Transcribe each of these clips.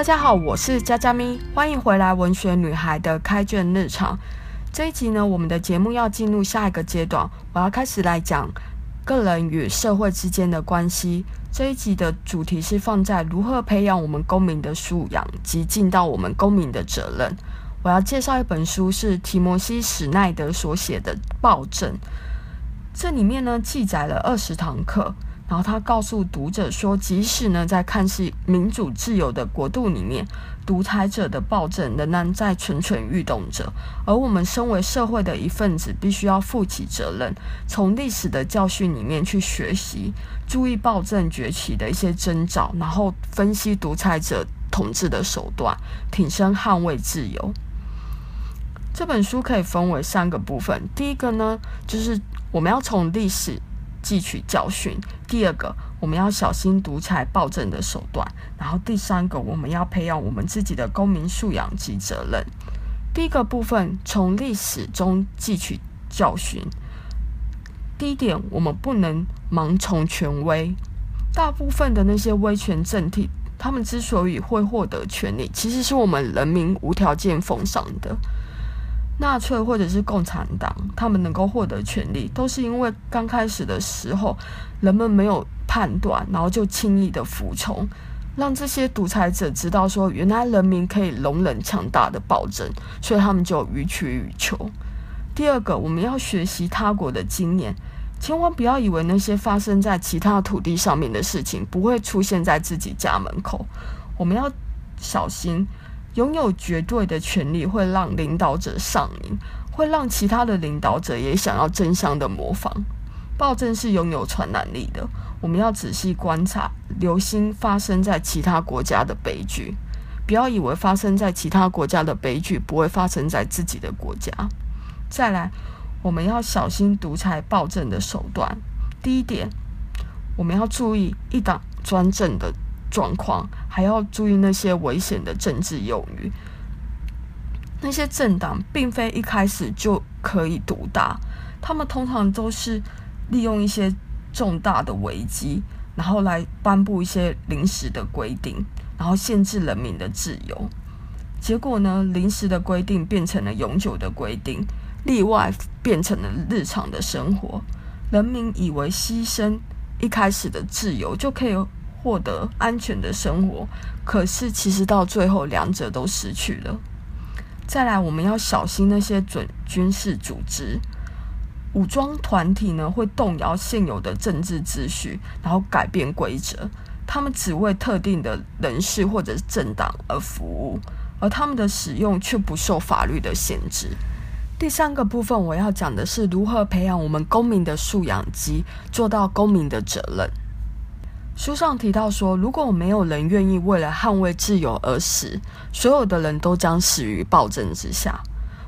大家好，我是佳佳咪，欢迎回来文学女孩的开卷日常。这一集呢，我们的节目要进入下一个阶段，我要开始来讲个人与社会之间的关系。这一集的主题是放在如何培养我们公民的素养及尽到我们公民的责任。我要介绍一本书，是提摩西·史奈德所写的《暴政》，这里面呢记载了二十堂课。然后他告诉读者说，即使呢在看似民主自由的国度里面，独裁者的暴政仍然在蠢蠢欲动着，而我们身为社会的一份子，必须要负起责任，从历史的教训里面去学习，注意暴政崛起的一些征兆，然后分析独裁者统治的手段，挺身捍卫自由。这本书可以分为三个部分，第一个呢，就是我们要从历史。汲取教训。第二个，我们要小心独裁暴政的手段。然后第三个，我们要培养我们自己的公民素养及责任。第一个部分，从历史中汲取教训。第一点，我们不能盲从权威。大部分的那些威权政体，他们之所以会获得权力，其实是我们人民无条件奉上的。纳粹或者是共产党，他们能够获得权力，都是因为刚开始的时候，人们没有判断，然后就轻易的服从，让这些独裁者知道说，原来人民可以容忍强大的暴政，所以他们就予取予求。第二个，我们要学习他国的经验，千万不要以为那些发生在其他土地上面的事情不会出现在自己家门口，我们要小心。拥有绝对的权利会让领导者上瘾，会让其他的领导者也想要争相的模仿。暴政是拥有传染力的，我们要仔细观察，留心发生在其他国家的悲剧。不要以为发生在其他国家的悲剧不会发生在自己的国家。再来，我们要小心独裁暴政的手段。第一点，我们要注意一党专政的。状况还要注意那些危险的政治用语。那些政党并非一开始就可以独大，他们通常都是利用一些重大的危机，然后来颁布一些临时的规定，然后限制人民的自由。结果呢，临时的规定变成了永久的规定，例外变成了日常的生活。人民以为牺牲一开始的自由就可以。获得安全的生活，可是其实到最后两者都失去了。再来，我们要小心那些准军事组织、武装团体呢，会动摇现有的政治秩序，然后改变规则。他们只为特定的人士或者政党而服务，而他们的使用却不受法律的限制。第三个部分，我要讲的是如何培养我们公民的素养及做到公民的责任。书上提到说，如果没有人愿意为了捍卫自由而死，所有的人都将死于暴政之下。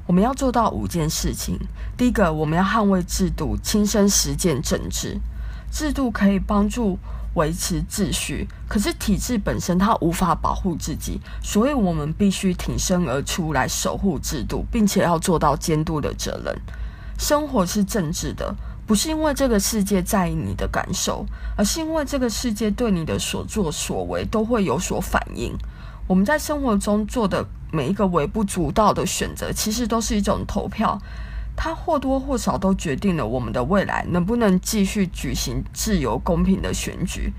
我们要做到五件事情。第一个，我们要捍卫制度，亲身实践政治。制度可以帮助维持秩序，可是体制本身它无法保护自己，所以我们必须挺身而出来守护制度，并且要做到监督的责任。生活是政治的。不是因为这个世界在意你的感受，而是因为这个世界对你的所作所为都会有所反应。我们在生活中做的每一个微不足道的选择，其实都是一种投票，它或多或少都决定了我们的未来能不能继续举行自由公平的选举。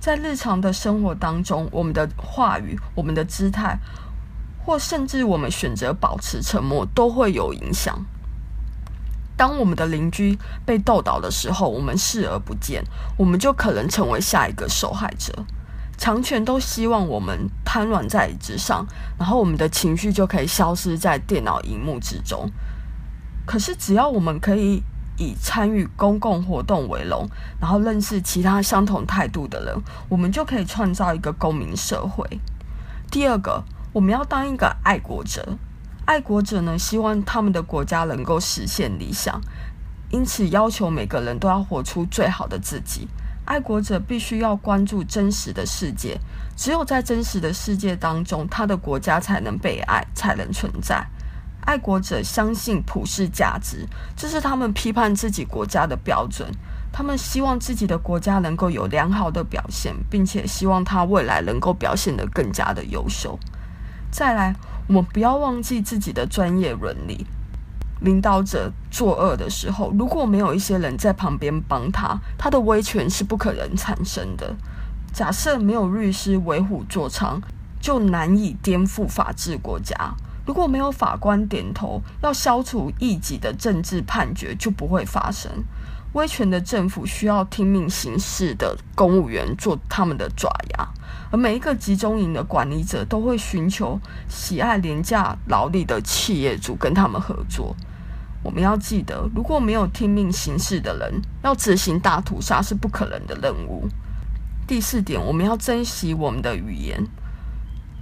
在日常的生活当中，我们的话语、我们的姿态，或甚至我们选择保持沉默，都会有影响。当我们的邻居被斗倒的时候，我们视而不见，我们就可能成为下一个受害者。强权都希望我们瘫软在椅子上，然后我们的情绪就可以消失在电脑荧幕之中。可是，只要我们可以以参与公共活动为荣，然后认识其他相同态度的人，我们就可以创造一个公民社会。第二个，我们要当一个爱国者。爱国者呢，希望他们的国家能够实现理想，因此要求每个人都要活出最好的自己。爱国者必须要关注真实的世界，只有在真实的世界当中，他的国家才能被爱，才能存在。爱国者相信普世价值，这是他们批判自己国家的标准。他们希望自己的国家能够有良好的表现，并且希望他未来能够表现得更加的优秀。再来，我们不要忘记自己的专业伦理。领导者作恶的时候，如果没有一些人在旁边帮他，他的威权是不可能产生的。假设没有律师为虎作伥，就难以颠覆法治国家。如果没有法官点头，要消除异己的政治判决就不会发生。威权的政府需要听命行事的公务员做他们的爪牙，而每一个集中营的管理者都会寻求喜爱廉价劳力的企业主跟他们合作。我们要记得，如果没有听命行事的人，要执行大屠杀是不可能的任务。第四点，我们要珍惜我们的语言，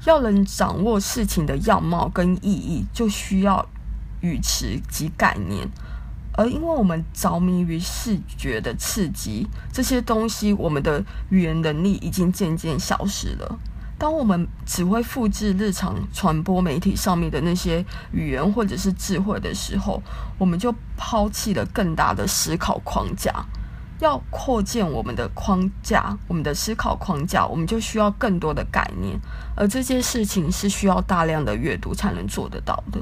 要能掌握事情的样貌跟意义，就需要语词及概念。而因为我们着迷于视觉的刺激，这些东西，我们的语言能力已经渐渐消失了。当我们只会复制日常传播媒体上面的那些语言或者是智慧的时候，我们就抛弃了更大的思考框架。要扩建我们的框架，我们的思考框架，我们就需要更多的概念，而这件事情是需要大量的阅读才能做得到的。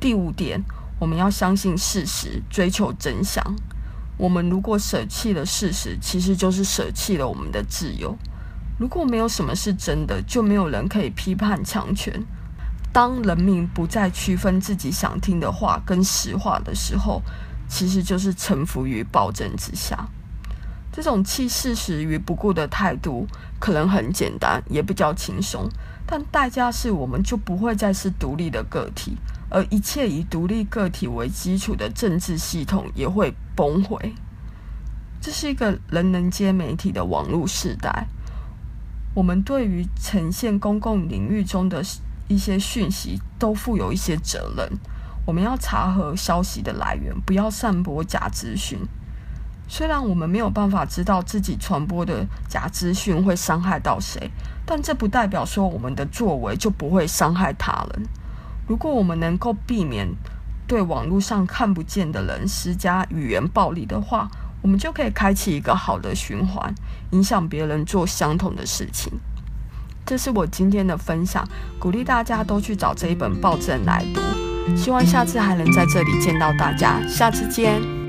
第五点。我们要相信事实，追求真相。我们如果舍弃了事实，其实就是舍弃了我们的自由。如果没有什么是真的，就没有人可以批判强权。当人民不再区分自己想听的话跟实话的时候，其实就是臣服于暴政之下。这种弃事实于不顾的态度，可能很简单，也比较轻松，但代价是我们就不会再是独立的个体。而一切以独立个体为基础的政治系统也会崩毁。这是一个人人皆媒体的网络时代，我们对于呈现公共领域中的一些讯息都负有一些责任。我们要查核消息的来源，不要散播假资讯。虽然我们没有办法知道自己传播的假资讯会伤害到谁，但这不代表说我们的作为就不会伤害他人。如果我们能够避免对网络上看不见的人施加语言暴力的话，我们就可以开启一个好的循环，影响别人做相同的事情。这是我今天的分享，鼓励大家都去找这一本暴政来读。希望下次还能在这里见到大家，下次见。